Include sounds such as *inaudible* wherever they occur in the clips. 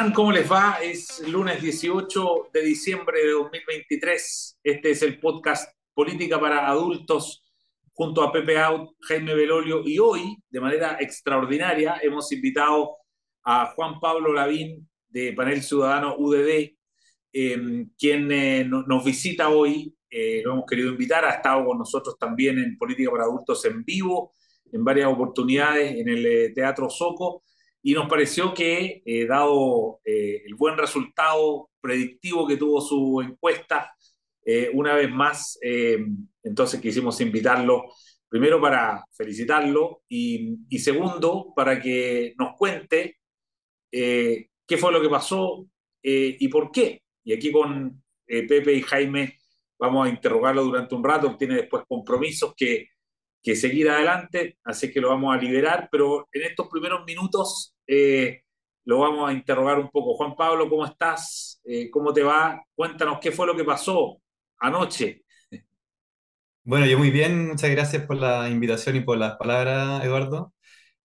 están? ¿Cómo les va? Es lunes 18 de diciembre de 2023. Este es el podcast Política para Adultos junto a Pepe Out, Jaime Belolio y hoy, de manera extraordinaria, hemos invitado a Juan Pablo Lavín de Panel Ciudadano UDD, em, quien eh, nos visita hoy. Eh, lo hemos querido invitar, ha estado con nosotros también en Política para Adultos en vivo, en varias oportunidades en el eh, Teatro Soco y nos pareció que, eh, dado eh, el buen resultado predictivo que tuvo su encuesta, eh, una vez más, entonces quisimos invitarlo, primero para felicitarlo y, segundo, para que nos cuente qué fue lo que pasó y por qué. Y aquí con Pepe y Jaime vamos a interrogarlo durante un rato, tiene después compromisos que que seguir adelante, así que lo vamos a liberar, pero en estos primeros minutos eh, lo vamos a interrogar un poco. Juan Pablo, ¿cómo estás? Eh, ¿Cómo te va? Cuéntanos qué fue lo que pasó anoche. Bueno, yo muy bien, muchas gracias por la invitación y por las palabras, Eduardo.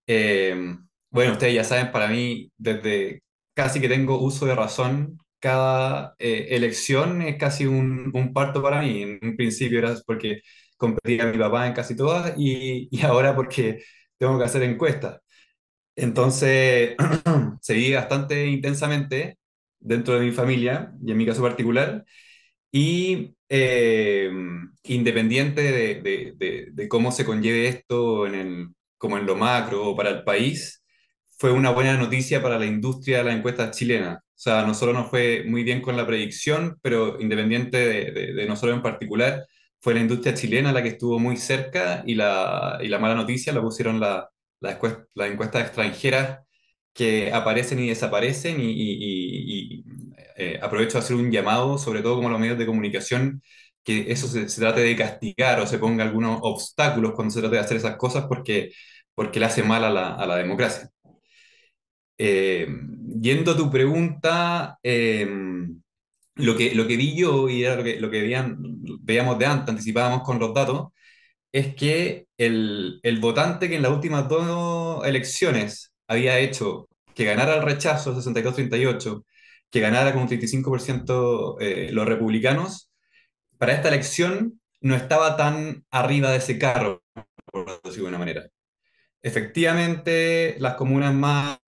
Eh, bueno, ustedes ya saben, para mí, desde casi que tengo uso de razón, cada elección es casi un, un, parto para mí. En un principio era porque competía mi papá en casi todas y, ahora porque tengo que hacer encuestas. Entonces, *clears throat* seguí bastante intensamente dentro de mi familia y en mi caso particular. Y eh, independiente de, cómo se conlleve esto en el, como en lo macro o para el país, fue una buena noticia para la industria de la encuesta chilena. O sea, no solo nos fue muy bien con la predicción, pero independiente de, nosotros en particular, fue la industria chilena la que estuvo muy cerca y la, y la mala noticia la pusieron la, las la encuestas extranjeras que aparecen y desaparecen y, y, eh, aprovecho de hacer un llamado, sobre todo como los medios de comunicación, que eso se, trate de castigar o se ponga algunos obstáculos cuando se trate de hacer esas cosas porque, porque le hace mal a la, a la democracia. Eh, yendo a tu pregunta, eh, lo que, lo que vi yo, y era lo que, lo veíamos de antes, anticipábamos con los datos, es que el, el votante que en las últimas dos elecciones había hecho que ganara el rechazo 62-38, que ganara con un 35% eh, los republicanos, para esta elección no estaba tan arriba de ese carro, por decirlo de alguna manera. Efectivamente, las comunas más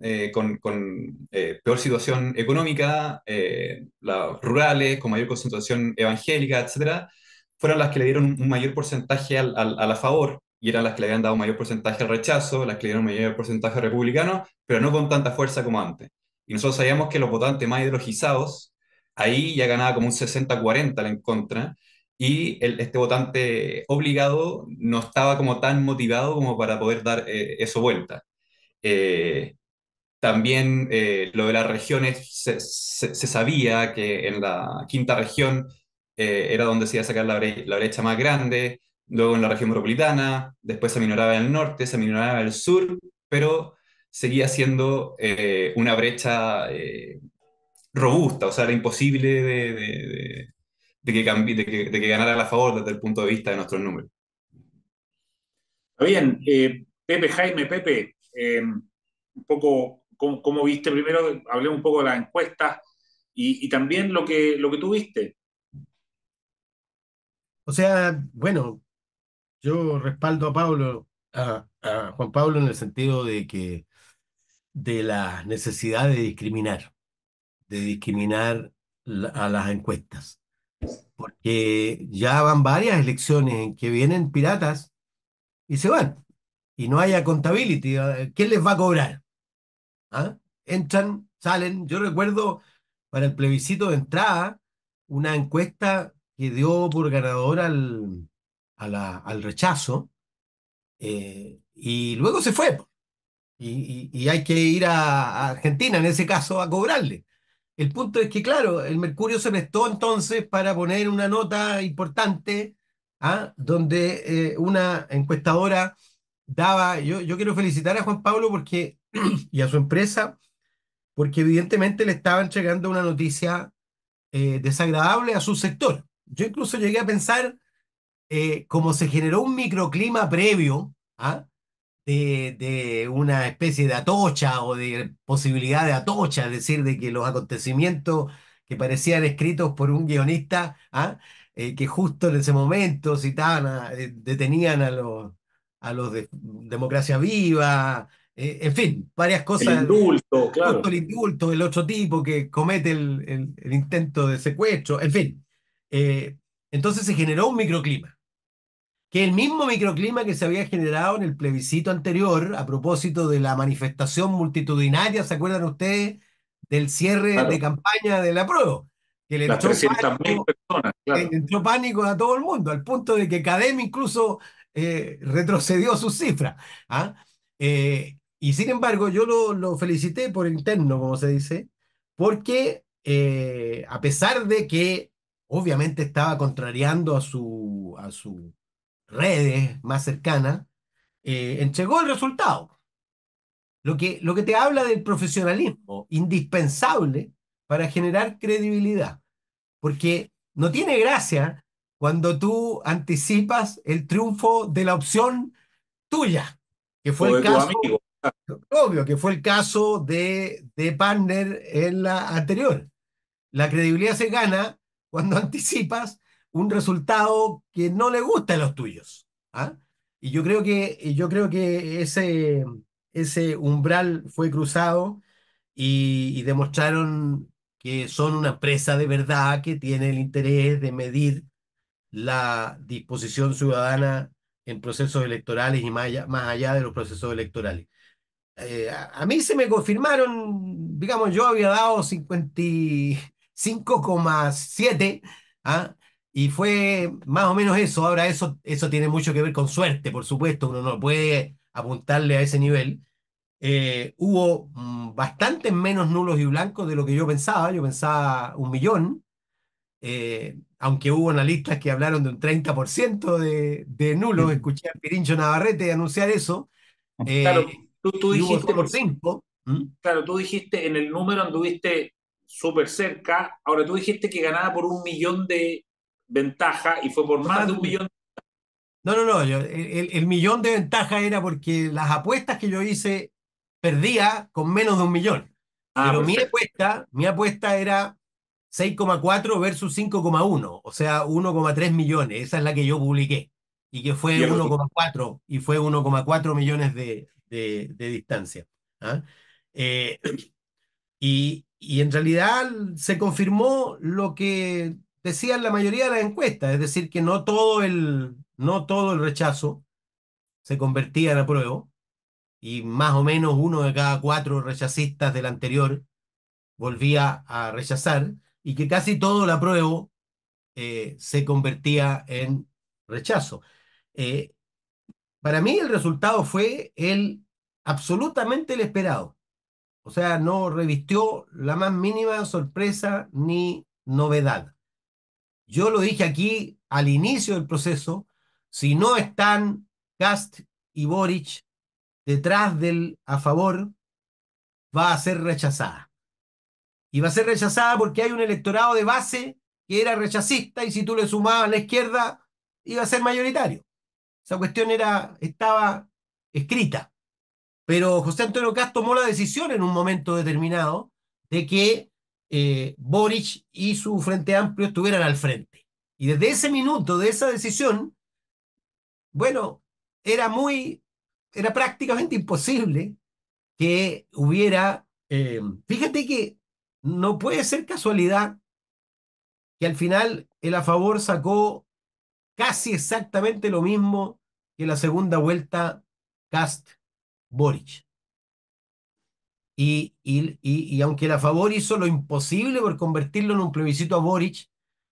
eh, con, con eh, peor situación económica, eh, las rurales, con mayor concentración evangélica, etcétera, fueron las que le dieron un mayor porcentaje al, al, a la favor y eran las que le habían dado un mayor porcentaje al rechazo, las que le dieron un mayor porcentaje republicano, pero no con tanta fuerza como antes. Y nosotros sabíamos que los votantes más ideologizados, ahí ya ganaba como un 60-40 en contra, y el, este votante obligado no estaba como tan motivado como para poder dar eso vuelta. Eh, también eh, lo de las regiones, se, sabía que en la quinta región eh, era donde se iba a sacar la, brecha más grande, luego en la región metropolitana, después se minoraba en el norte, se minoraba en el sur, pero seguía siendo eh, una brecha robusta, o sea, era imposible de, de, que, de, que, ganara a favor desde el punto de vista de nuestros números. Bien, Pepe, Jaime, Pepe, un poco cómo, viste primero, hablé un poco de las encuestas y, también lo que, lo que tú viste. O sea, bueno, yo respaldo a Pablo, a, Juan Pablo en el sentido de que de la necesidad de discriminar, de discriminar a las encuestas. Porque ya van varias elecciones en que vienen piratas y se van. Y no hay accountability. ¿Quién les va a cobrar? ¿Ah? Entran, salen. Yo recuerdo para el plebiscito de entrada una encuesta que dio por ganador al, al rechazo eh, y luego se fue. Y, hay que ir a, Argentina, en ese caso, a cobrarle. El punto es que, claro, el Mercurio se prestó entonces para poner una nota importante, ¿ah? donde eh, una encuestadora daba, yo, yo quiero felicitar a Juan Pablo porque *clears throat* y a su empresa, porque evidentemente le estaba entregando una noticia eh, desagradable a su sector. Yo incluso llegué a pensar eh, cómo se generó un microclima previo ¿ah? de, de una especie de atocha o de posibilidad de atocha, es decir, de que los acontecimientos que parecían escritos por un guionista, ¿ah? Eh, que justo en ese momento citaban, eh, detenían a los, a los de Democracia Viva, eh, en fin, varias cosas. El indulto, claro. El indulto, el otro tipo que comete el, el, intento de secuestro, en fin. entonces se generó un microclima que el mismo microclima que se había generado en el plebiscito anterior a propósito de la manifestación multitudinaria, ¿se acuerdan ustedes? Del cierre de campaña de la prueba. Que le entró pánico, personas, claro. entró pánico a todo el mundo, al punto de que Cadem incluso eh, retrocedió sus cifras. ¿ah? Eh, y sin embargo, yo lo, lo, felicité por interno, como se dice, porque eh, a pesar de que obviamente estaba contrariando a su, a su redes más cercanas, eh, entregó el resultado. Lo que, lo que te habla del profesionalismo indispensable para generar credibilidad. Porque no tiene gracia cuando tú anticipas el triunfo de la opción tuya, que fue el caso, obvio, que fue el caso de, de Partner en la anterior. La credibilidad se gana cuando *laughs* anticipas un resultado que no le gusta a los tuyos. ¿ah? Y yo creo que, yo creo que ese, ese umbral fue cruzado y, demostraron que son una empresa de verdad que tiene el interés de medir la disposición ciudadana en procesos electorales y más allá, más allá de los procesos electorales. Eh, a, mí se me confirmaron, digamos, yo había dado 55,7, ¿ah? Y fue más o menos eso. Ahora eso, eso tiene mucho que ver con suerte, por supuesto. Uno no puede apuntarle a ese nivel. Eh, hubo mm, bastantes menos nulos y blancos de lo que yo pensaba. Yo pensaba un millón. Eh, aunque hubo analistas que hablaron de un 30% de, de nulos. Escuché a Pirincho Navarrete anunciar eso. claro, eh, tú, dijiste por cinco. Claro, tú dijiste en el número anduviste súper cerca. Ahora tú dijiste que ganaba por un millón de, ventaja y fue por más de un millón. No, no, no, el, millón de ventaja era porque las apuestas que yo hice perdía con menos de un millón. Ah, Pero mi apuesta, mi apuesta era 6,4 versus 5,1, o sea, 1,3 millones. Esa es la que yo publiqué. Y que fue 1,4 y fue 1,4 millones de, de, distancia. ¿ah? Eh, *clears throat* y, y en realidad se confirmó lo que decían la mayoría de las encuestas, es decir, que no todo el, no todo el rechazo se convertía en apruebo, y más o menos uno de cada cuatro rechazistas del anterior volvía a rechazar, y que casi todo el apruebo eh, se convertía en rechazo. Eh, para mí el resultado fue el absolutamente el esperado. O sea, no revistió la más mínima sorpresa ni novedad. Yo lo dije aquí al inicio del proceso, si no están Cast y Boric detrás del a favor, va a ser rechazada. Y va a ser rechazada porque hay un electorado de base que era rechazista y si tú le sumabas a la izquierda, iba a ser mayoritario. Esa cuestión era, estaba escrita. Pero José Antonio Cast tomó la decisión en un momento determinado de que eh, Boric y su Frente Amplio estuvieran al frente. Y desde ese minuto, de esa decisión, bueno, era muy, era prácticamente imposible que hubiera, eh, fíjate que no puede ser casualidad que al final el a favor sacó casi exactamente lo mismo que la segunda vuelta Cast Boric. Y, y, y, aunque la favor hizo lo imposible por convertirlo en un plebiscito a Boric,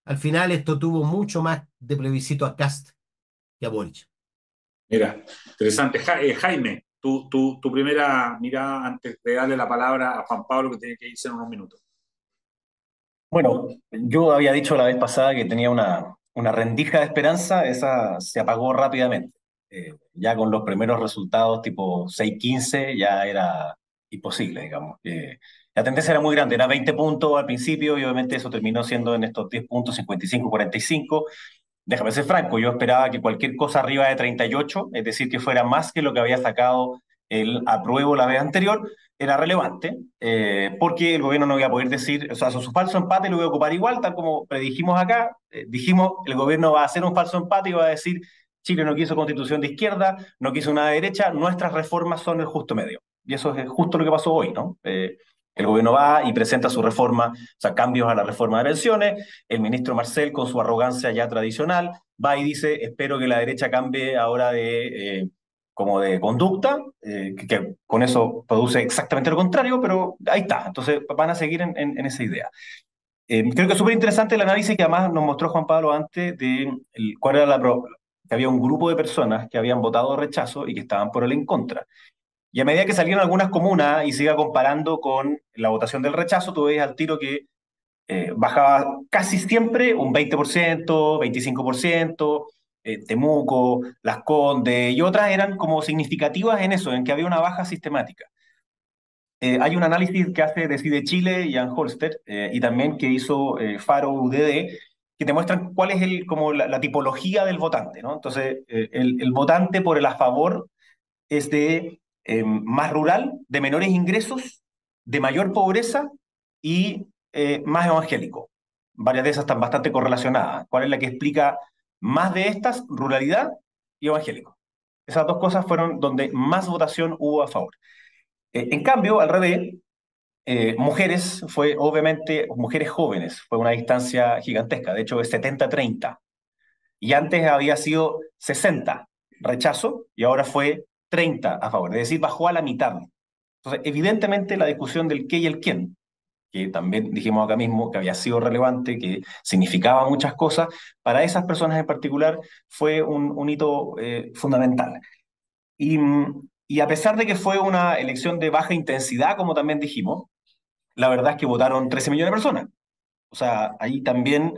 al final esto tuvo mucho más de plebiscito a Cast que a Boric. Mira, interesante. Eh, Jaime, tu, tu, tu, primera mirada antes de darle la palabra a Juan Pablo, que tiene que irse en unos minutos. Bueno, yo había dicho la vez pasada que tenía una, una rendija de esperanza, esa se apagó rápidamente. Eh, ya con los primeros resultados tipo 6-15 ya era imposible, digamos. la tendencia era muy grande, era 20 puntos al principio y obviamente eso terminó siendo en estos 10 puntos 55-45 déjame ser franco, yo esperaba que cualquier cosa arriba de 38, es decir, que fuera más que lo que había sacado el apruebo la vez anterior, era relevante, eh, porque el gobierno no iba a poder decir, o sea, su falso empate lo iba a ocupar igual, tal como predijimos acá, eh, dijimos, el gobierno va a hacer un falso empate y va a decir, Chile no quiso constitución de izquierda, no quiso una derecha, nuestras reformas son el justo medio. Y eso es justo lo que pasó hoy, ¿no? Eh, el gobierno va y presenta su reforma, o sea, cambios a la reforma de pensiones. El ministro Marcel, con su arrogancia ya tradicional, va y dice, espero que la derecha cambie ahora de, como de conducta, eh, que, con eso produce exactamente lo contrario, pero ahí está. Entonces van a seguir en, esa idea. Eh, creo que es súper interesante el análisis que además nos mostró Juan Pablo antes de cuál era la... que había un grupo de personas que habían votado rechazo y que estaban por el en contra. Y a medida que salieron algunas comunas y se iba comparando con la votación del rechazo, tú ves al tiro que eh, bajaba casi siempre un 20%, 25%, eh, Temuco, Las Condes y otras eran como significativas en eso, en que había una baja sistemática. Eh, hay un análisis que hace Decide Chile, Jan Holster, y también que hizo Faro UDD, que te muestran cuál es el, como la, tipología del votante. ¿no? Entonces, el, el, votante por el a favor es de eh, más rural, de menores ingresos, de mayor pobreza y eh, más evangélico. Varias de esas están bastante correlacionadas. ¿Cuál es la que explica más de estas? Ruralidad y evangélico. Esas dos cosas fueron donde más votación hubo a favor. Eh, en cambio, al revés, mujeres fue obviamente, mujeres jóvenes, fue una distancia gigantesca, de hecho es 70-30. Y antes había sido 60 rechazo y ahora fue 30 a favor, es decir, bajó a la mitad. Entonces, evidentemente la discusión del qué y el quién, que también dijimos acá mismo que había sido relevante, que significaba muchas cosas, para esas personas en particular fue un, hito eh, fundamental. Y, a pesar de que fue una elección de baja intensidad, como también dijimos, la verdad es que votaron 13 millones de personas. O sea, ahí también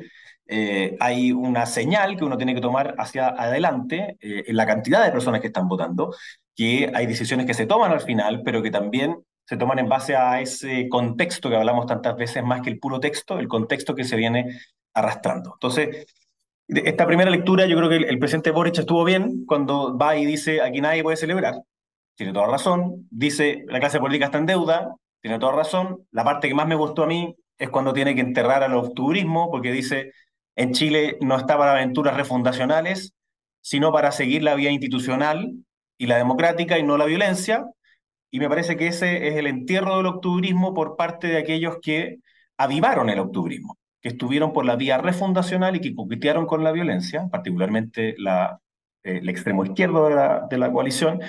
eh, hay una señal que uno tiene que tomar hacia adelante eh, en la cantidad de personas que están votando, que hay decisiones que se toman al final, pero que también se toman en base a ese contexto que hablamos tantas veces, más que el puro texto, el contexto que se viene arrastrando. Entonces, esta primera lectura, yo creo que el, presidente Boric estuvo bien cuando va y dice, aquí nadie puede celebrar. Tiene toda razón. Dice, la clase política está en deuda. Tiene toda razón. La parte que más me gustó a mí es cuando tiene que enterrar al octubrismo, porque dice, en Chile no está para aventuras refundacionales, sino para seguir la vía institucional y la democrática y no la violencia. Y me parece que ese es el entierro del octubrismo por parte de aquellos que avivaron el octubrismo, que estuvieron por la vía refundacional y que coquetearon con la violencia, particularmente la, eh, el extremo izquierdo de la, coalición.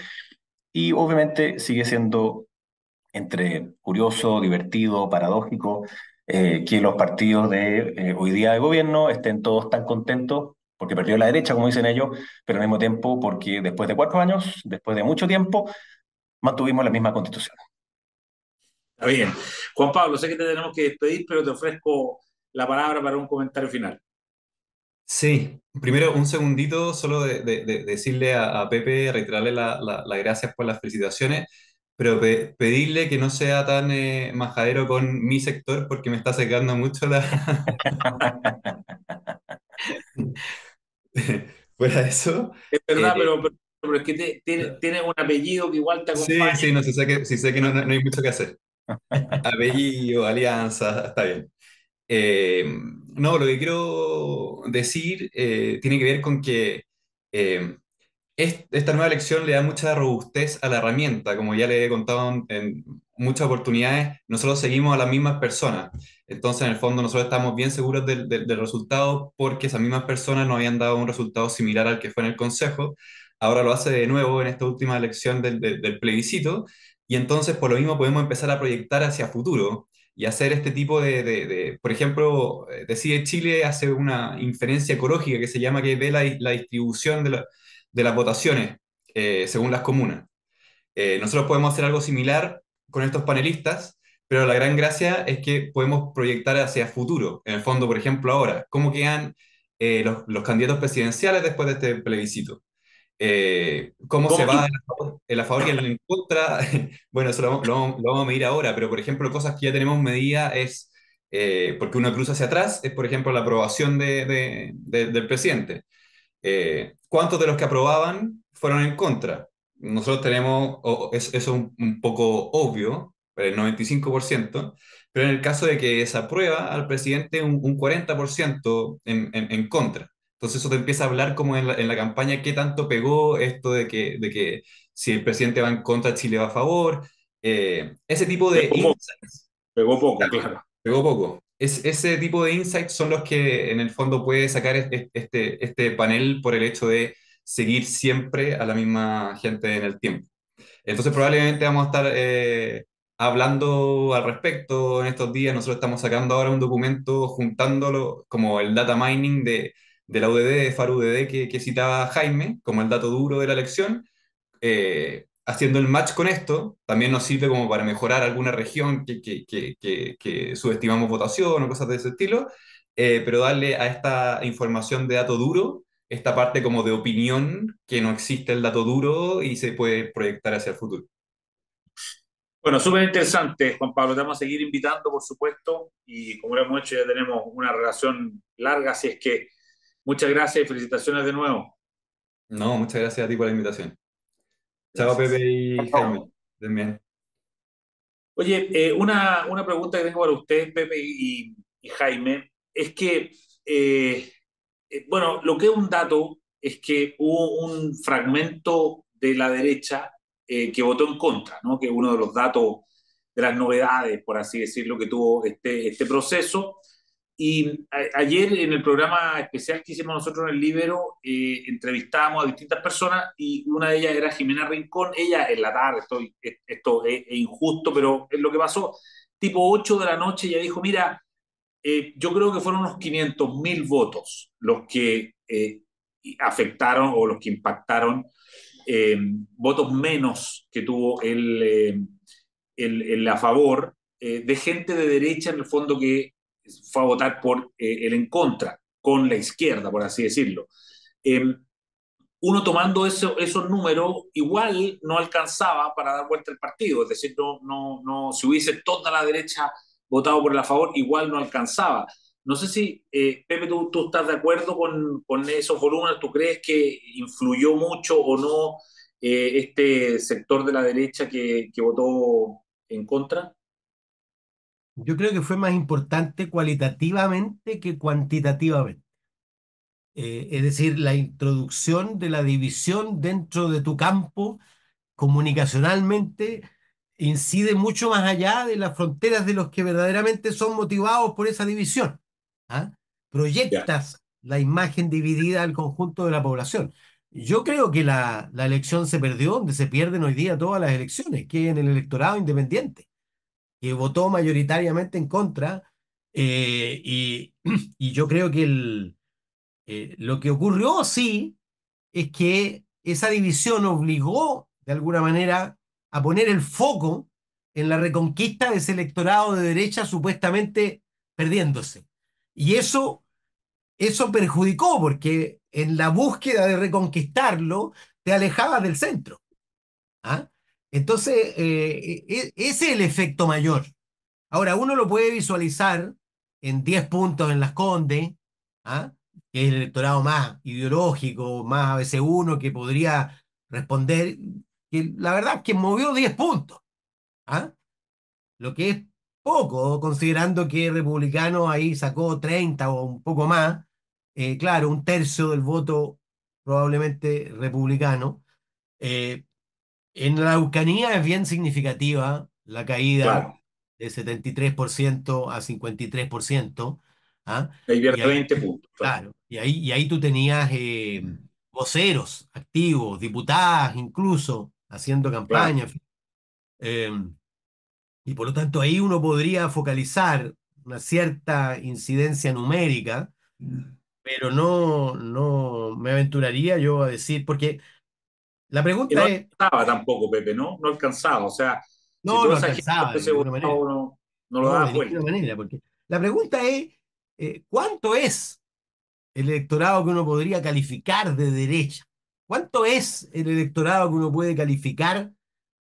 Y obviamente sigue siendo entre curioso, divertido, paradójico, eh, que los partidos de eh, hoy día de gobierno estén todos tan contentos porque perdió la derecha, como dicen ellos, pero al mismo tiempo porque después de cuatro años, después de mucho tiempo, mantuvimos la misma constitución. Está bien. Juan Pablo, sé que te tenemos que despedir, pero te ofrezco la palabra para un comentario final. Sí, primero un segundito solo de, decirle a, Pepe, reiterarle las gracias por las felicitaciones pero pedirle que no sea tan eh, majadero con mi sector porque me está secando mucho la... *laughs* *laughs* Fuera de eso... Es verdad, eh, pero, es que tiene, un apellido que igual te acompaña. Sí, sí, no, sé, sé que, sí sé que no, no, hay mucho que hacer. *laughs* Apellido, alianza, está bien. Eh, no, lo que quiero decir tiene que ver con que esta nueva elección le da mucha robustez a la herramienta, como ya le he contado en muchas oportunidades, nosotros seguimos a las mismas personas. Entonces, en el fondo, nosotros estamos bien seguros del, resultado porque esas mismas personas nos habían dado un resultado similar al que fue en el Consejo. Ahora lo hace de nuevo en esta última elección del, plebiscito. Y entonces, por lo mismo, podemos empezar a proyectar hacia futuro y hacer este tipo de, por ejemplo, Decide Chile hace una inferencia ecológica que se llama que ve la, la distribución de las votaciones eh, según las comunas. Eh, nosotros podemos hacer algo similar con estos panelistas, pero la gran gracia es que podemos proyectar hacia futuro. En el fondo, por ejemplo, ahora, ¿cómo quedan eh, los, candidatos presidenciales después de este plebiscito? ¿Cómo, se va el la favor y el en contra? *laughs* bueno, eso lo, vamos a medir ahora, pero por ejemplo, cosas que ya tenemos medidas es eh, porque uno cruza hacia atrás, es por ejemplo la aprobación de, de- de- del presidente. Eh, ¿cuántos de los que aprobaban fueron en contra? Nosotros tenemos, o- es- eso es un, un poco obvio, el 95%, pero en el caso de que se aprueba al presidente un, un 40% en, en, en contra. Entonces eso te empieza a hablar como en la, en la campaña qué tanto pegó esto de que, de que si el presidente va en contra, Chile va a favor. Eh, ese tipo de Pegó poco, insights, pegó poco, claro, claro. pegó poco. Es, ese tipo de insights son los que en el fondo puede sacar es- es- este, este panel por el hecho de seguir siempre a la misma gente en el tiempo. Entonces probablemente vamos a estar eh, hablando al respecto en estos días. Nosotros estamos sacando ahora un documento juntándolo como el data mining de, de la UDD, de FARUDD que, que citaba Jaime, como el dato duro de la elección. Eh, haciendo el match con esto, también nos sirve como para mejorar alguna región que, que, que, que, subestimamos votación o cosas de ese estilo, eh, pero darle a esta información de dato duro esta parte como de opinión, que no existe el dato duro y se puede proyectar hacia el futuro. Bueno, súper interesante, Juan Pablo. Te vamos a seguir invitando, por supuesto, y como lo hemos hecho, ya tenemos una relación larga, así es que muchas gracias y felicitaciones de nuevo. No, muchas gracias a ti por la invitación. Chao. Pepe y Jaime. Bien. Oye, eh, una, una pregunta que tengo para ustedes, Pepe y, y Jaime, es que, eh, eh, bueno, lo que es un dato es que hubo un fragmento de la derecha eh, que votó en contra, ¿no? Que es uno de los datos de las novedades, por así decirlo, que tuvo este, este proceso. Y ayer en el programa especial que hicimos nosotros en el Libero, eh, entrevistábamos a distintas personas y una de ellas era Jimena Rincón. Ella en la tarde, esto es, injusto, pero es lo que pasó. Tipo 8 de la noche, ella dijo, mira, eh, yo creo que fueron unos 500 mil votos los que eh, afectaron o los que impactaron, votos menos que tuvo el, el, el a favor de gente de derecha en el fondo que fue a votar por eh, el en contra, con la izquierda, por así decirlo. Eh, uno tomando eso, esos números, igual no alcanzaba para dar vuelta al partido. Es decir, no, no, no, si hubiese toda la derecha votado por el a favor, igual no alcanzaba. No sé si, eh, Pepe, tú, tú, estás de acuerdo con, con, esos volúmenes, ¿tú crees que influyó mucho o no eh, este sector de la derecha que, que votó en contra? Yo creo que fue más importante cualitativamente que cuantitativamente. Eh, es decir, la introducción de la división dentro de tu campo comunicacionalmente incide mucho más allá de las fronteras de los que verdaderamente son motivados por esa división. ¿ah? Proyectas yeah. la imagen dividida al conjunto de la población. Yo creo que la, la elección se perdió donde se pierden hoy día todas las elecciones, que en el electorado independiente que votó mayoritariamente en contra, eh, y, *clears throat* yo creo que eh, lo que ocurrió, sí, es que esa división obligó, de alguna manera, a poner el foco en la reconquista de ese electorado de derecha supuestamente perdiéndose. Y eso, eso perjudicó, porque en la búsqueda de reconquistarlo, te alejabas del centro. ¿Ah? Entonces, eh, ese es el efecto mayor. Ahora, uno lo puede visualizar en 10 puntos en Las Condes, ¿ah? que es el electorado más ideológico, más ABC1 que podría responder, que la verdad es que movió 10 puntos. ¿ah? Lo que es poco, considerando que Republicano ahí sacó 30 o un poco más. Eh, claro, un tercio del voto probablemente republicano. Eh, en la Araucanía es bien significativa la caída claro. de 73% a 53%. ¿ah? Ahí pierde y ahí, 20 puntos. Claro, y ahí, y ahí tú tenías eh, voceros activos, diputadas incluso, haciendo campaña. Claro. Eh, y por lo tanto ahí uno podría focalizar una cierta incidencia numérica, pero no, no me aventuraría yo a decir, porque la pregunta no es... alcanzaba tampoco, Pepe, ¿no? No alcanzaba, o sea, no, si no alcanzaba, de ninguna manera. No, no, lo daba de ninguna manera, porque la pregunta es, eh, ¿cuánto es el electorado que uno podría calificar de derecha? ¿Cuánto es el electorado que uno puede calificar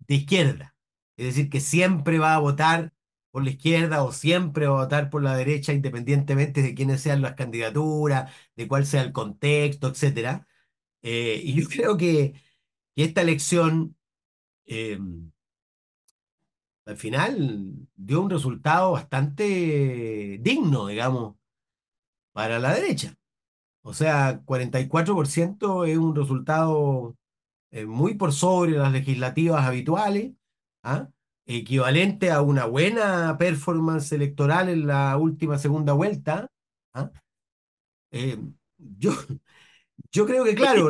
de izquierda? Es decir, que siempre va a votar por la izquierda o siempre va a votar por la derecha, independientemente de quiénes sean las candidaturas, de cuál sea el contexto, etcétera. Eh, y yo creo que, que esta elección eh, al final dio un resultado bastante digno, digamos, para la derecha. O sea, 44% es un resultado eh, muy por sobre las legislativas habituales, ¿ah? equivalente a una buena performance electoral en la última segunda vuelta. ¿ah? Eh, yo, *laughs* yo creo que, claro.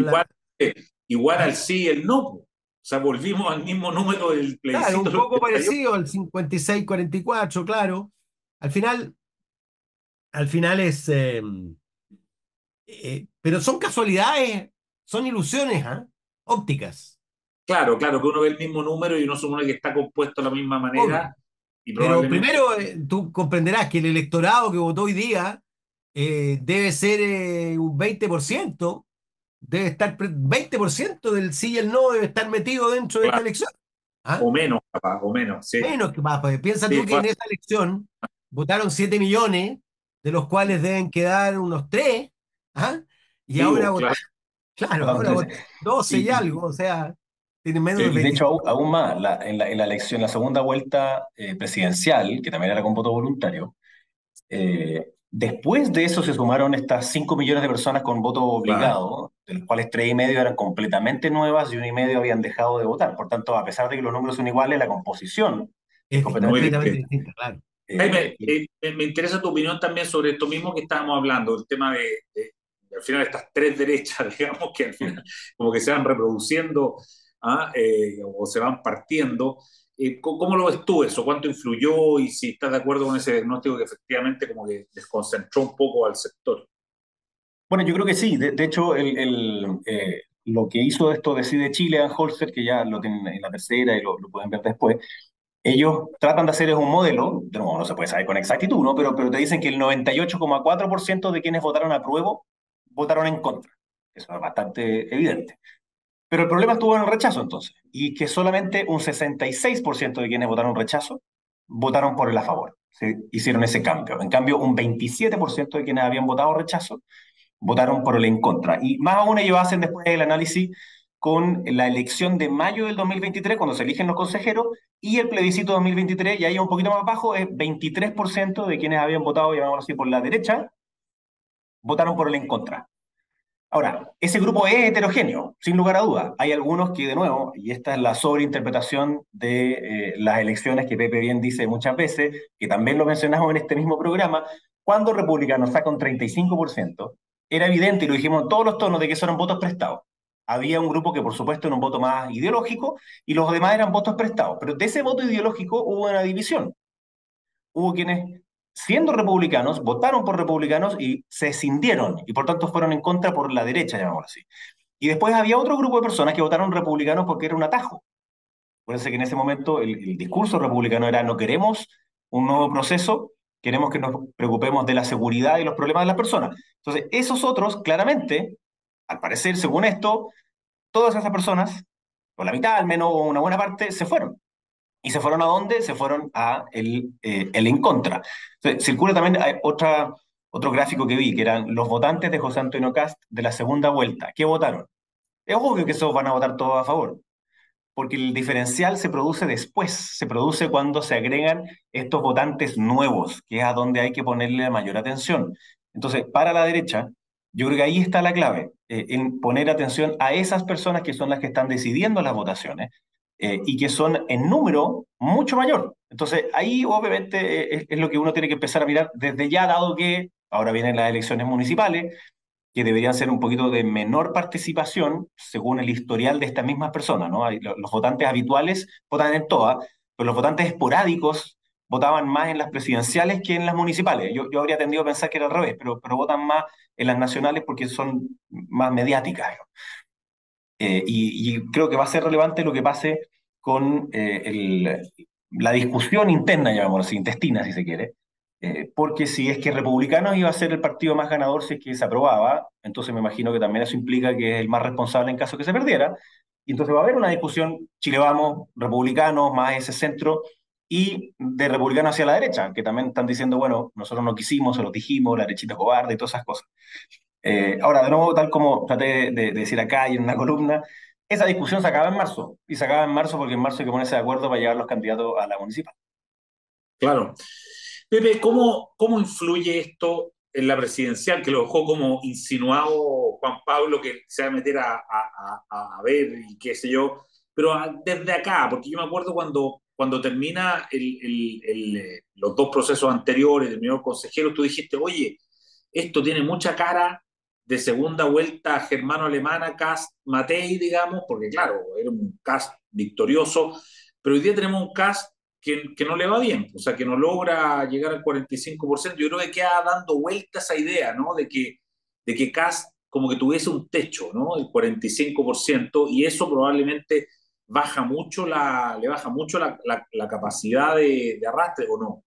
Igual al sí y el no. O sea, volvimos al mismo número del plebiscito. Claro, un poco parecido al 56-44, claro. Al final, al final es. Eh, eh, pero son casualidades, son ilusiones ¿ah? ópticas. Claro, claro, que uno ve el mismo número y uno supone que está compuesto de la misma manera. Pero primero, eh, tú comprenderás que el electorado que votó hoy día eh, debe ser un 20%, debe estar 20% del sí y el no debe estar metido dentro de esta elección. ¿ah? O menos, capaz, o menos, sí. Menos, capaz. Pues, piensa tú que en esa elección votaron 7 millones, de los cuales deben quedar unos 3 ¿Ah? Y ahora, claro, claro ahora 12 y, algo, o sea, tiene menos de De hecho, aún, más, en, la, elección, la segunda vuelta eh, presidencial, que también era con voto voluntario, eh, después de eso se sumaron estas 5 millones de personas con voto obligado, de los cuales 3 y medio eran completamente nuevas y 1 y medio habían dejado de votar. Por tanto, a pesar de que los números son iguales, la composición es completamente distinta, claro. Eh, me, interesa tu opinión también sobre esto mismo que estábamos hablando, el tema de, al final estas tres *laughs* derechas, digamos, que al final como que se van reproduciendo ¿ah? eh, o se van partiendo. Eh, ¿Cómo lo ves tú eso? ¿Cuánto influyó? Y si estás de acuerdo con ese diagnóstico que efectivamente como que desconcentró un poco al sector. Bueno, yo creo que sí. De, hecho, el, eh, lo que hizo esto Decide Chile, Holster, que ya lo tienen en la tercera y lo, lo pueden ver después, ellos tratan de hacer es un modelo, no, no se puede saber con exactitud, ¿no? pero, pero te dicen que el 98,4% de quienes votaron a prueba votaron en contra. Eso es bastante evidente. Pero el problema estuvo en el rechazo entonces, y que solamente un 66% de quienes votaron rechazo votaron por el a favor. Se hicieron ese cambio. En cambio, un 27% de quienes habían votado rechazo votaron por el en contra. Y más aún ellos hacen después el análisis con la elección de mayo del 2023, cuando se eligen los consejeros, y el plebiscito 2023, y ahí un poquito más bajo, es 23% de quienes habían votado, llamémoslo así, por la derecha, votaron por el en contra. Ahora, ese grupo es heterogéneo, sin lugar a dudas. Hay algunos que, de nuevo, y esta es la sobreinterpretación de eh, las elecciones que Pepe bien dice muchas veces, que también lo mencionamos en este mismo programa, cuando republicanos saca un 35%, era evidente, y lo dijimos en todos los tonos, de que eran votos prestados. Había un grupo que, por supuesto, era un voto más ideológico, y los demás eran votos prestados. Pero de ese voto ideológico hubo una división. Hubo quienes siendo republicanos, votaron por republicanos y se escindieron y por tanto fueron en contra por la derecha, llamémoslo así. Y después había otro grupo de personas que votaron republicanos porque era un atajo. Acuérdense que en ese momento el, el, discurso republicano era no queremos un nuevo proceso, queremos que nos preocupemos de la seguridad y los problemas de las personas. Entonces, esos otros, claramente, al parecer, según esto, todas esas personas, o la mitad al menos, o una buena parte, se fueron. ¿Y se fueron a dónde? Se fueron a el, eh, en contra. circula también otra, otro gráfico que vi, que eran los votantes de José Antonio Cast de la segunda vuelta. ¿Qué votaron? Es obvio que esos van a votar todos a favor, porque el diferencial se produce después, se produce cuando se agregan estos votantes nuevos, que es a donde hay que ponerle mayor atención. Entonces, para la derecha, yo creo que ahí está la clave, eh, en poner atención a esas personas que son las que están decidiendo las votaciones, eh, y que son en número mucho mayor. Entonces, ahí obviamente eh, es, lo que uno tiene que empezar a mirar desde ya, dado que ahora vienen las elecciones municipales, que deberían ser un poquito de menor participación según el historial de estas mismas personas. ¿no? Los votantes habituales votan en todas, pero los votantes esporádicos votaban más en las presidenciales que en las municipales. Yo, yo habría tendido a pensar que era al revés, pero, pero votan más en las nacionales porque son más mediáticas. Eh, y, creo que va a ser relevante lo que pase con eh, la discusión interna, llamamos así, intestina, si se quiere, eh, porque si es que Republicanos iba a ser el partido más ganador si es que se aprobaba, entonces me imagino que también eso implica que es el más responsable en caso que se perdiera, y entonces va a haber una discusión, Chile vamos, republicanos, más ese centro, y de republicanos hacia la derecha, que también están diciendo, bueno, nosotros no quisimos, se lo dijimos, la derechita cobarde y todas esas cosas. Eh, ahora, de nuevo, tal como traté de, decir acá y en una columna, esa discusión se acaba en marzo, y se acaba en marzo porque en marzo hay que ponerse de acuerdo para llevar los candidatos a la municipal. Claro. Pepe, ¿cómo, cómo influye esto en la presidencial, que lo dejó como insinuado Juan Pablo, que se va a meter a, a, a, a ver y qué sé yo, pero desde acá, porque yo me acuerdo cuando cuando termina el, el, el, eh, los dos procesos anteriores, terminó el consejero, tú dijiste, oye, esto tiene mucha cara de segunda vuelta germano-alemana, cast Matei, digamos, porque claro, era un cast victorioso, pero hoy día tenemos un cast que, no le va bien, o sea, que no logra llegar al 45%. Yo creo que queda dando vuelta esa idea, ¿no? De que, de que cast como que tuviese un techo, ¿no? El 45%, y eso probablemente baja mucho la, le baja mucho la, la, capacidad de, de, arrastre o no?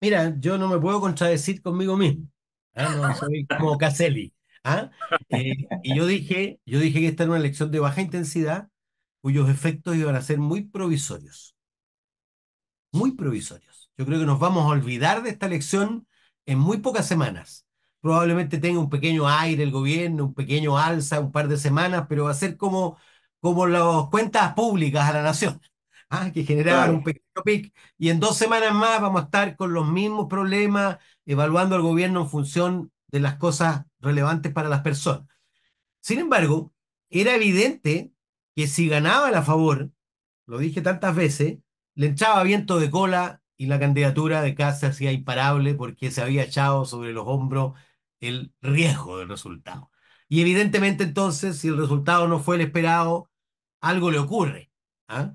Mira, yo no me puedo contradecir conmigo mismo. ¿ah? No soy como Caselli. ¿ah? Eh, y yo dije, yo dije que esta era una elección de baja intensidad cuyos efectos iban a ser muy provisorios. Muy provisorios. Yo creo que nos vamos a olvidar de esta elección en muy pocas semanas. Probablemente tenga un pequeño aire el gobierno, un pequeño alza, un par de semanas, pero va a ser como como las cuentas públicas a la nación, *laughs* ¿ah? que generaban claro. un pequeño pic, y en dos semanas más vamos a estar con los mismos problemas, evaluando al gobierno en función de las cosas relevantes para las personas. Sin embargo, era evidente que si ganaba a favor, lo dije tantas veces, le echaba viento de cola y la candidatura de Casa se hacía imparable porque se había echado sobre los hombros el riesgo del resultado. Y evidentemente entonces, si el resultado no fue el esperado, algo le ocurre. ¿ah?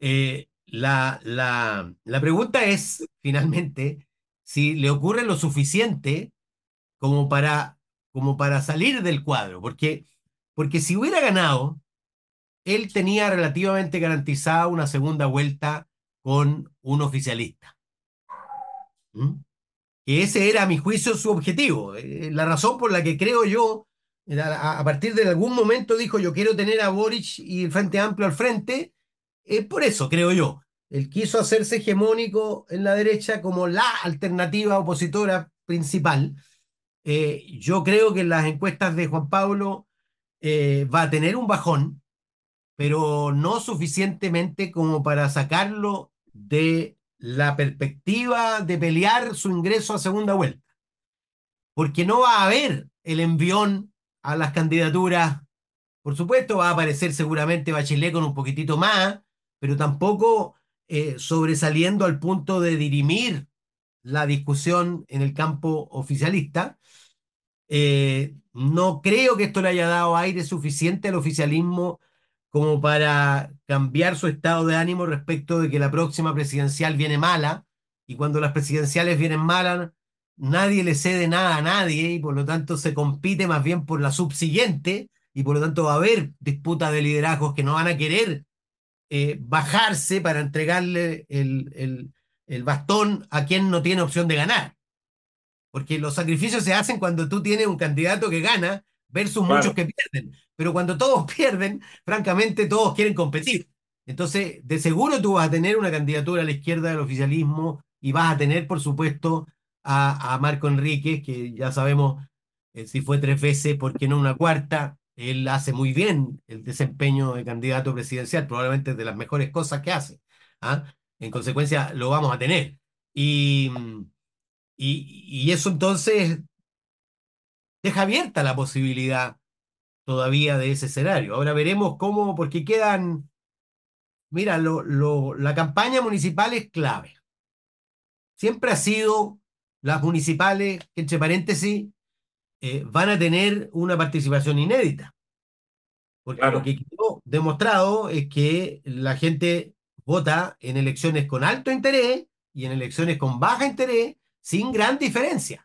Eh, la, la, la pregunta es, finalmente, si le ocurre lo suficiente como para, como para salir del cuadro, porque, porque si hubiera ganado, él tenía relativamente garantizada una segunda vuelta con un oficialista. ¿Mm? Que ese era, a mi juicio, su objetivo. Eh, la razón por la que creo yo a, partir de algún momento dijo yo quiero tener a Boric y el Frente Amplio al frente, es por eso creo yo. Él quiso hacerse hegemónico en la derecha como la alternativa opositora principal. Eh, yo creo que en las encuestas de Juan Pablo eh, va a tener un bajón, pero no suficientemente como para sacarlo de la perspectiva de pelear su ingreso a segunda vuelta. Porque no va a haber el envión a las candidaturas. Por supuesto, va a aparecer seguramente Bachelet con un poquitito más, pero tampoco eh, sobresaliendo al punto de dirimir la discusión en el campo oficialista. Eh, no creo que esto le haya dado aire suficiente al oficialismo como para cambiar su estado de ánimo respecto de que la próxima presidencial viene mala, y cuando las presidenciales vienen malas, nadie le cede nada a nadie y por lo tanto se compite más bien por la subsiguiente y por lo tanto va a haber disputas de liderazgos que no van a querer eh, bajarse para entregarle el, el, el, bastón a quien no tiene opción de ganar. Porque los sacrificios se hacen cuando tú tienes un candidato que gana versus claro. muchos que pierden. Pero cuando todos *laughs* pierden, francamente todos quieren competir. Entonces, de seguro tú vas a tener una candidatura a la izquierda del oficialismo y vas a tener, por supuesto, a, a Marco Enríquez, que ya sabemos eh, si fue tres veces, ¿por qué no una cuarta? Él hace muy bien el desempeño de candidato presidencial, probablemente de las mejores cosas que hace. ¿ah? En consecuencia, lo vamos a tener. Y, y, y eso entonces deja abierta la posibilidad todavía de ese escenario. Ahora veremos cómo, porque quedan, mira, lo, lo, la campaña municipal es clave. Siempre ha sido las municipales, entre paréntesis, eh, van a tener una participación inédita. Porque claro. lo que quedó demostrado es que la gente vota en elecciones con alto interés y en elecciones con baja interés sin gran diferencia.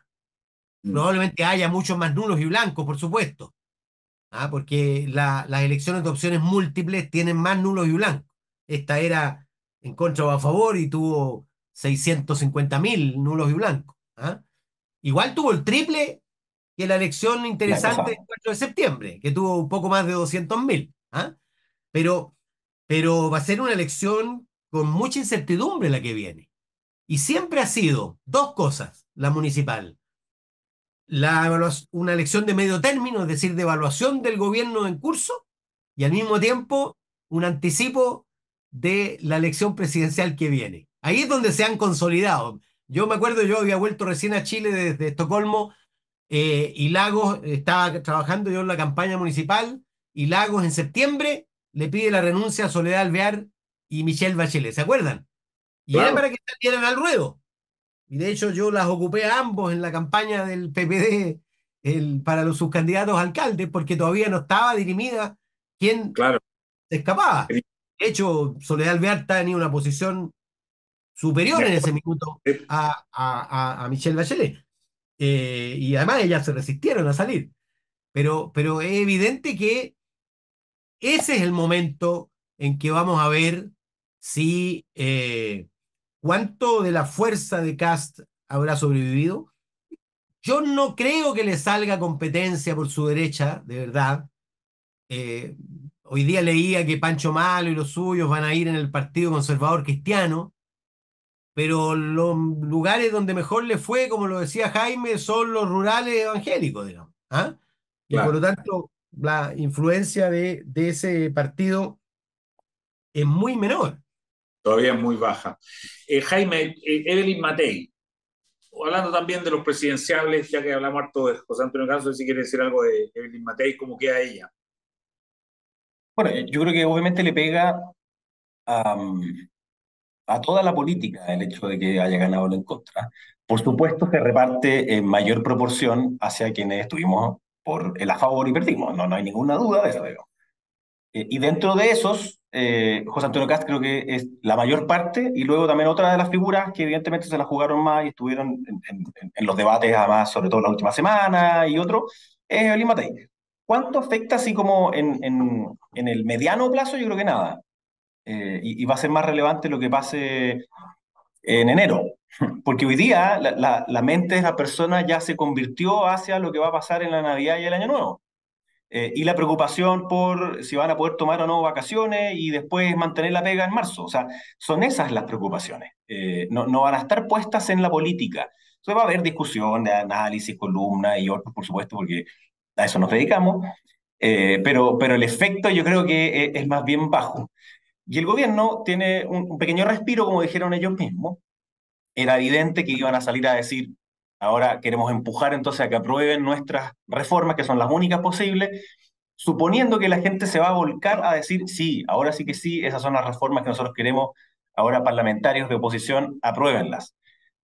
Mm. Probablemente haya muchos más nulos y blancos, por supuesto. ¿ah? Porque la, las elecciones de opciones múltiples tienen más nulos y blancos. Esta era en contra o a favor y tuvo 650 mil nulos y blancos. ¿ah? Igual tuvo el triple que la elección interesante del 4 de septiembre, que tuvo un poco más de 200 mil. ¿ah? Pero, pero va a ser una elección con mucha incertidumbre la que viene. Y siempre ha sido dos cosas, la municipal. La una elección de medio término, es decir, de evaluación del gobierno en curso, y al mismo tiempo un anticipo de la elección presidencial que viene. Ahí es donde se han consolidado. Yo me acuerdo, yo había vuelto recién a Chile desde Estocolmo eh, y Lagos estaba trabajando yo en la campaña municipal y Lagos en septiembre le pide la renuncia a Soledad Alvear y Michelle Bachelet, ¿se acuerdan? Y era para que salieran al ruedo. Y de hecho yo las ocupé a ambos en la campaña del PPD el, para los subcandidatos alcaldes porque todavía no estaba dirimida quién claro. se escapaba. De hecho, Soledad Alvear tenía una posición superior en ese minuto a, a, a Michelle Bachelet. Eh, y además ellas se resistieron a salir. Pero, pero es evidente que ese es el momento en que vamos a ver si eh, cuánto de la fuerza de Cast habrá sobrevivido. Yo no creo que le salga competencia por su derecha, de verdad. Eh, hoy día leía que Pancho Malo y los suyos van a ir en el Partido Conservador Cristiano, pero los lugares donde mejor le fue, como lo decía Jaime, son los rurales evangélicos, digamos. ¿ah? Y por lo tanto, la influencia de, de ese partido es muy menor. Todavía es muy baja. Eh, Jaime, eh, Evelyn Matei, hablando también de los presidenciales, ya que hablamos harto de José Antonio Caso, si quiere decir algo de Evelyn Matei, ¿cómo queda ella? Bueno, yo creo que obviamente le pega a toda la política el hecho de que haya ganado en contra. Por supuesto, se reparte en mayor proporción hacia quienes estuvimos por el a favor y perdimos. No, no hay ninguna duda de eso. Eh, y dentro de esos, eh, José Antonio Cast creo que es la mayor parte, y luego también otra de las figuras que evidentemente se la jugaron más y estuvieron en, los debates, además, sobre todo la última semana y otro, es Evelyn Matei. ¿Cuánto afecta así como en, el mediano plazo? Yo creo que nada. Eh, y, va a ser más relevante lo que pase en enero, *laughs* porque hoy día la, la, mente de la persona ya se convirtió hacia lo que va a pasar en la Navidad y el Año Nuevo. Eh, y la preocupación por si van a poder tomar o no vacaciones y después mantener la pega en marzo. O sea, son esas las preocupaciones. Eh, no, no, van a estar puestas en la política. Entonces va a haber discusión, de análisis, columna y otros, por supuesto, porque a eso nos dedicamos. pero, pero el efecto yo creo que es más bien bajo. Y el gobierno tiene un, pequeño respiro, como dijeron ellos mismos. Era evidente que iban a salir a decir, ahora queremos empujar entonces a que aprueben nuestras reformas, que son las únicas posibles, suponiendo que la gente se va a volcar a decir, sí, ahora sí que sí, esas son las reformas que nosotros queremos, ahora parlamentarios de oposición, apruébenlas.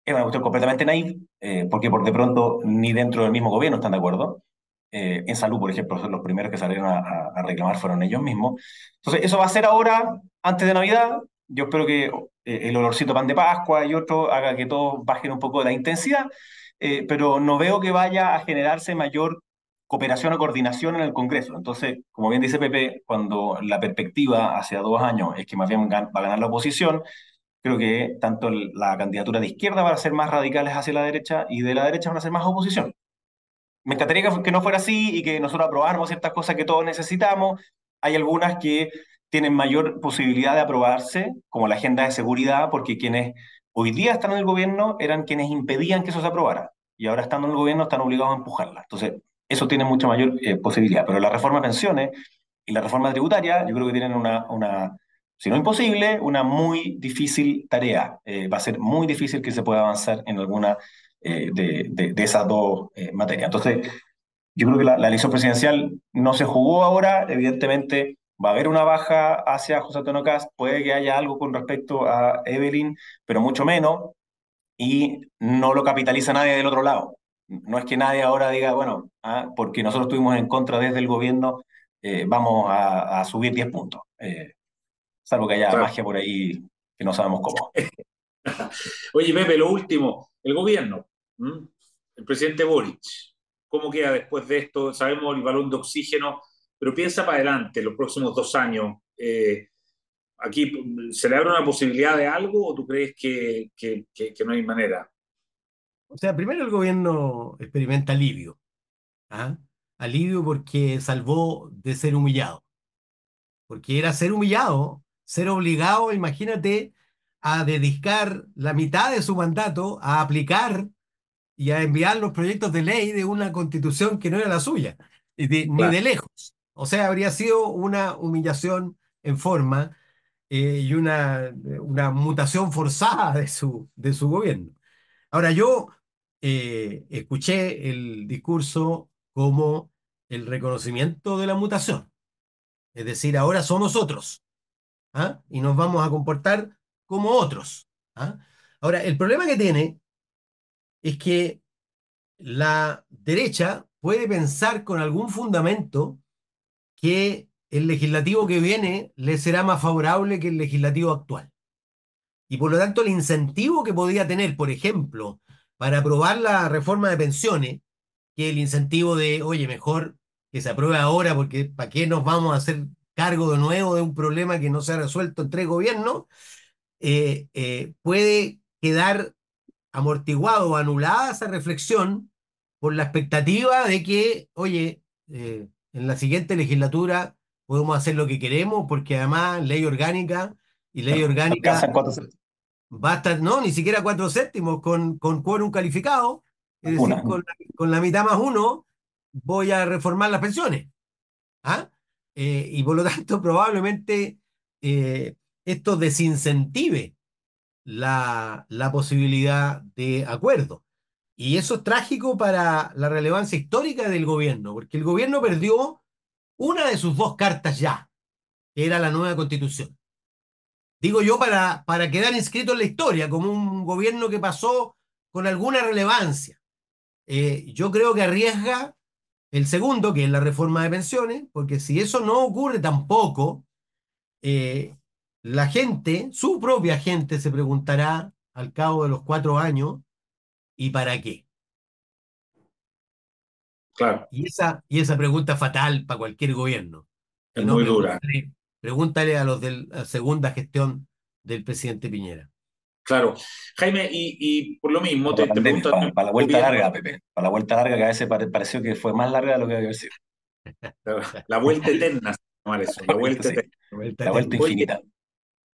Es una cuestión completamente naive, eh, porque por de pronto ni dentro del mismo gobierno están de acuerdo. Eh, en salud, por ejemplo, los primeros que salieron a, reclamar fueron ellos mismos. Entonces, eso va a ser ahora, antes de Navidad. Yo espero que eh, el olorcito pan de Pascua y otro haga que todos bajen un poco de la intensidad, eh, pero no veo que vaya a generarse mayor cooperación o coordinación en el Congreso. Entonces, como bien dice Pepe, cuando la perspectiva hacia dos años es que más bien va a ganar la oposición, creo que tanto la candidatura de izquierda va a ser más radicales hacia la derecha y de la derecha van a ser más oposición me encantaría que, no fuera así y que nosotros aprobáramos ciertas cosas que todos necesitamos. Hay algunas que tienen mayor posibilidad de aprobarse, como la agenda de seguridad, porque quienes hoy día están en el gobierno eran quienes impedían que eso se aprobara. Y ahora estando en el gobierno están obligados a empujarla. Entonces, eso tiene mucha mayor eh, posibilidad. Pero la reforma de pensiones y la reforma tributaria, yo creo que tienen una, una si no imposible, una muy difícil tarea. Eh, va a ser muy difícil que se pueda avanzar en alguna eh, de, de, esas dos materias. Entonces, yo creo que la, elección presidencial no se jugó ahora, evidentemente va a haber una baja hacia José Antonio Cast, puede que haya algo con respecto a Evelyn, pero mucho menos, y no lo capitaliza nadie del otro lado. No es que nadie ahora diga, bueno, ah, porque nosotros estuvimos en contra desde el gobierno, eh, vamos a, subir 10 puntos. salvo que haya magia por ahí que no sabemos cómo. *laughs* Oye, Pepe, lo último, el gobierno, el presidente Boric, ¿cómo queda después de esto? Sabemos el balón de oxígeno, pero piensa para adelante, los próximos dos años. Eh, ¿Aquí se le abre una posibilidad de algo o tú crees que, que, no hay manera? O sea, primero el gobierno experimenta alivio. ¿ah? Alivio porque salvó de ser humillado. Porque era ser humillado, ser obligado, imagínate, a dedicar la mitad de su mandato a aplicar y a enviar los proyectos de ley de una constitución que no era la suya, ni de lejos. O sea, habría sido una humillación en forma eh, y una, una mutación forzada de su, de su gobierno. Ahora, yo eh, escuché el discurso como el reconocimiento de la mutación. Es decir, ahora somos otros. ¿ah? Y nos vamos a comportar como otros. ¿ah? Ahora, el problema que tiene es que la derecha puede pensar con algún fundamento que el legislativo que viene le será más favorable que el legislativo actual. Y por lo tanto, el incentivo que podría tener, por ejemplo, para aprobar la reforma de pensiones, que el incentivo de, oye, mejor que se apruebe ahora, porque ¿para qué nos vamos a hacer cargo de nuevo de un problema que no se ha resuelto entre gobiernos? Eh, eh, puede quedar amortiguado o anulada esa reflexión por la expectativa de que, oye, eh, en la siguiente legislatura podemos hacer lo que queremos, porque además ley orgánica y ley orgánica va a estar, no, ni siquiera cuatro séptimos, con, con quórum calificado, es decir, con, la mitad más uno, voy a reformar las pensiones. ¿Ah? Eh, y por lo tanto, *laughs* probablemente eh, esto desincentive la, la posibilidad de acuerdo. Y eso es trágico para la relevancia histórica del gobierno, porque el gobierno perdió una de sus dos cartas ya, que era la nueva constitución. Digo yo para, para quedar inscrito en la historia como un gobierno que pasó con alguna relevancia. Eh, yo creo que arriesga el segundo, que es la reforma de pensiones, porque si eso no ocurre tampoco, eh, la gente, su propia gente, se preguntará al cabo de los cuatro años, ¿y para qué? Claro. Y esa, y esa pregunta es fatal para cualquier gobierno. Es muy dura. Pregúntale a los de la segunda gestión del presidente Piñera. Claro. Jaime, y, por lo mismo te, pregunto... Para, la vuelta larga, Pepe. Para la vuelta larga, que a veces pareció que fue más larga de lo que había sido. La, vuelta eterna, eso. *laughs* La vuelta, la vuelta infinita.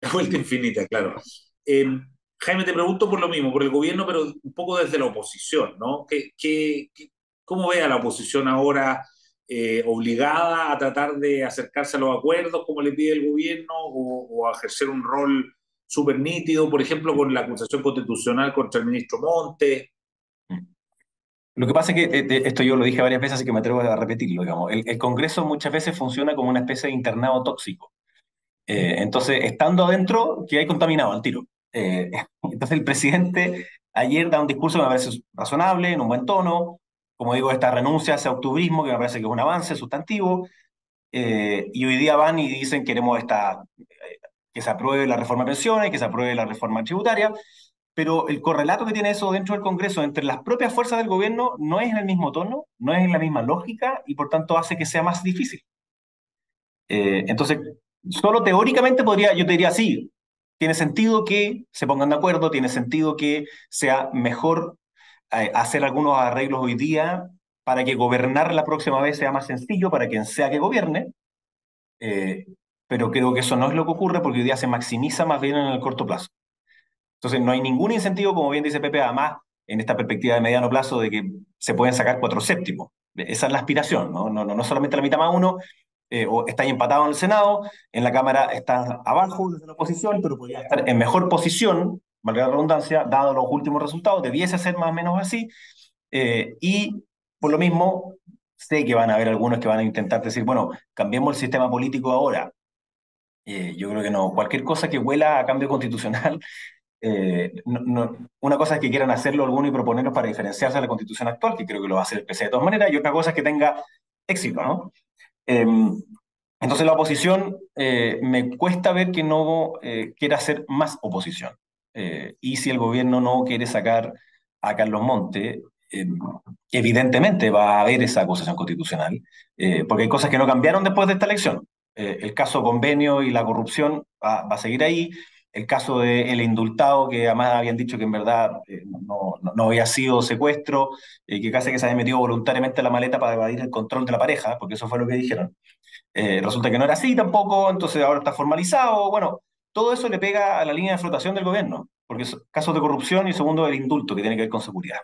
La vuelta infinita, claro. Em, Jaime, te pregunto por lo mismo, por el gobierno, pero un poco desde la oposición, ¿no? ¿Qué, cómo ve a la oposición ahora eh, obligada a tratar de acercarse a los acuerdos como le pide el gobierno o, a ejercer un rol súper nítido, por ejemplo, con la acusación constitucional contra el ministro Monte? Lo que pasa es que, eh, esto yo lo dije varias veces, así que me atrevo a repetirlo, digamos, el, Congreso muchas veces funciona como una especie de internado tóxico. Eh, entonces, estando adentro, que hay contaminado al tiro. *laughs* entonces, el presidente ayer da un discurso que me parece razonable, en un buen tono, como digo, esta renuncia a ese octubrismo, que me parece que es un avance sustantivo, eh, y hoy día van y dicen queremos esta, eh, que se apruebe la reforma de pensiones, que se apruebe la reforma tributaria, pero el correlato que tiene eso dentro del Congreso, entre las propias fuerzas del gobierno, no es en el mismo tono, no es en la misma lógica, y por tanto hace que sea más difícil. Eh, entonces, solo teóricamente podría, yo te diría, sí, tiene sentido que se pongan de acuerdo, tiene sentido que sea mejor hacer algunos arreglos hoy día para que gobernar la próxima vez sea más sencillo para quien sea que gobierne, eh, pero creo que eso no es lo que ocurre porque hoy día se maximiza más bien en el corto plazo. Entonces no hay ningún incentivo, como bien dice Pepe, además en esta perspectiva de mediano plazo de que se pueden sacar cuatro séptimos. Esa es la aspiración, no, no, no solamente la mitad más uno, eh, o está empatado en el Senado, en la Cámara está abajo desde la oposición, pero podría estar en mejor posición valga la redundancia, dado los últimos resultados, debiese ser más o menos así. Eh, y por lo mismo, sé que van a haber algunos que van a intentar decir, bueno, cambiemos el sistema político ahora. Eh, yo creo que no. Cualquier cosa que huela a cambio constitucional, *laughs* eh, no, una cosa es que quieran hacerlo algunos y proponerlo para diferenciarse de la constitución actual, que creo que lo va a hacer el PC de todas maneras, y otra cosa es que tenga éxito, ¿no? Em, entonces la oposición me cuesta ver que no quiera hacer más oposición. Eh, y si el gobierno no quiere sacar a Carlos Monte, eh, evidentemente va a haber esa acusación constitucional, eh, porque hay cosas que no cambiaron después de esta elección. el caso convenio y la corrupción va, a seguir ahí. El caso del indultado, que además habían dicho que en verdad no, no, había sido secuestro, que casi que se había metido voluntariamente en la maleta para evadir el control de la pareja, porque eso fue lo que dijeron. resulta que no era así tampoco, entonces ahora está formalizado. Bueno, todo eso le pega a la línea de flotación del gobierno, porque es casos de corrupción y segundo el indulto, que tiene que ver con seguridad.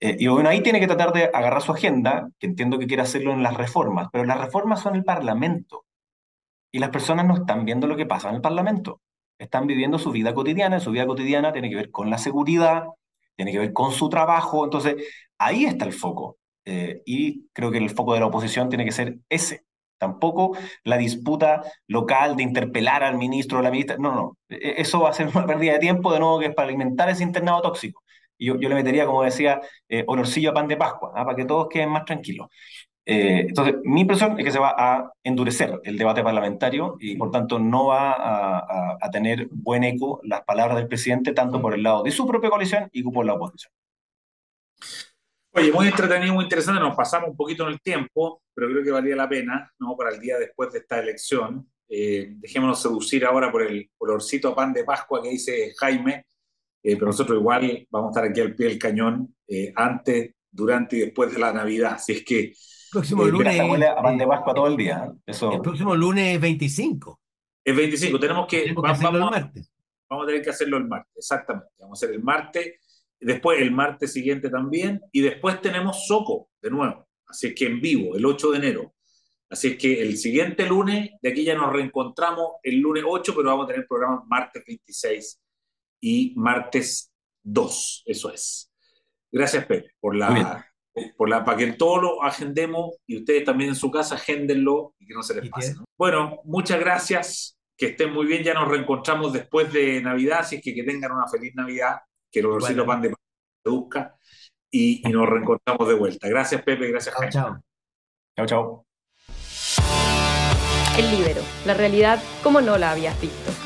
Eh, y bueno, ahí tiene que tratar de agarrar su agenda, que entiendo que quiere hacerlo en las reformas, pero las reformas son el Parlamento. Y las personas no están viendo lo que pasa en el Parlamento. Están viviendo su vida cotidiana, su vida cotidiana tiene que ver con la seguridad, tiene que ver con su trabajo. Entonces, ahí está el foco. Eh, y creo que el foco de la oposición tiene que ser ese. Tampoco la disputa local de interpelar al ministro o la ministra. No, no. E-, eso va a ser *laughs* una pérdida de tiempo, de nuevo, que es para alimentar ese internado tóxico. Yo, yo le metería, como decía, eh, olorcillo a pan de Pascua, ¿ah? para que todos queden más tranquilos. Eh, entonces, mi impresión es que se va a endurecer el debate parlamentario y, por tanto, no va a, tener buen eco las palabras del presidente, tanto por el lado de su propia coalición y por la oposición. Oye, muy entretenido, muy interesante. Nos pasamos un poquito en el tiempo, pero creo que valía la pena, ¿no? Para el día después de esta elección. Eh, dejémonos seducir ahora por el olorcito pan de Pascua que dice Jaime, eh, pero nosotros igual vamos a estar aquí al pie del cañón eh, antes, durante y después de la Navidad. Así es que próximo lunes. a pan de Pascua todo el día. ¿eh? Eso... El próximo lunes es 25. Es 25, tenemos que. Tenemos que hacerlo el martes. Vamos a tener que hacerlo el martes, exactamente. Vamos a hacer el martes, después el martes siguiente también, y después tenemos Soco de nuevo. Así es que en vivo, el 8 de enero. Así es que el siguiente lunes, de aquí ya nos reencontramos el lunes 8, pero vamos a tener programa martes 26 y martes 2. Eso es. Gracias, Pepe, por la, por la, para que todo lo agendemos y ustedes también en su casa agéndenlo y que no se les pase. ¿no? Bueno, muchas gracias, que estén muy bien, ya nos reencontramos después de Navidad, así es que que tengan una feliz Navidad, que los bolsillos van de busca y, y, nos reencontramos de vuelta. Gracias Pepe, gracias Jaime. Chao. Chao, chao. El libero, la realidad como no la habías visto.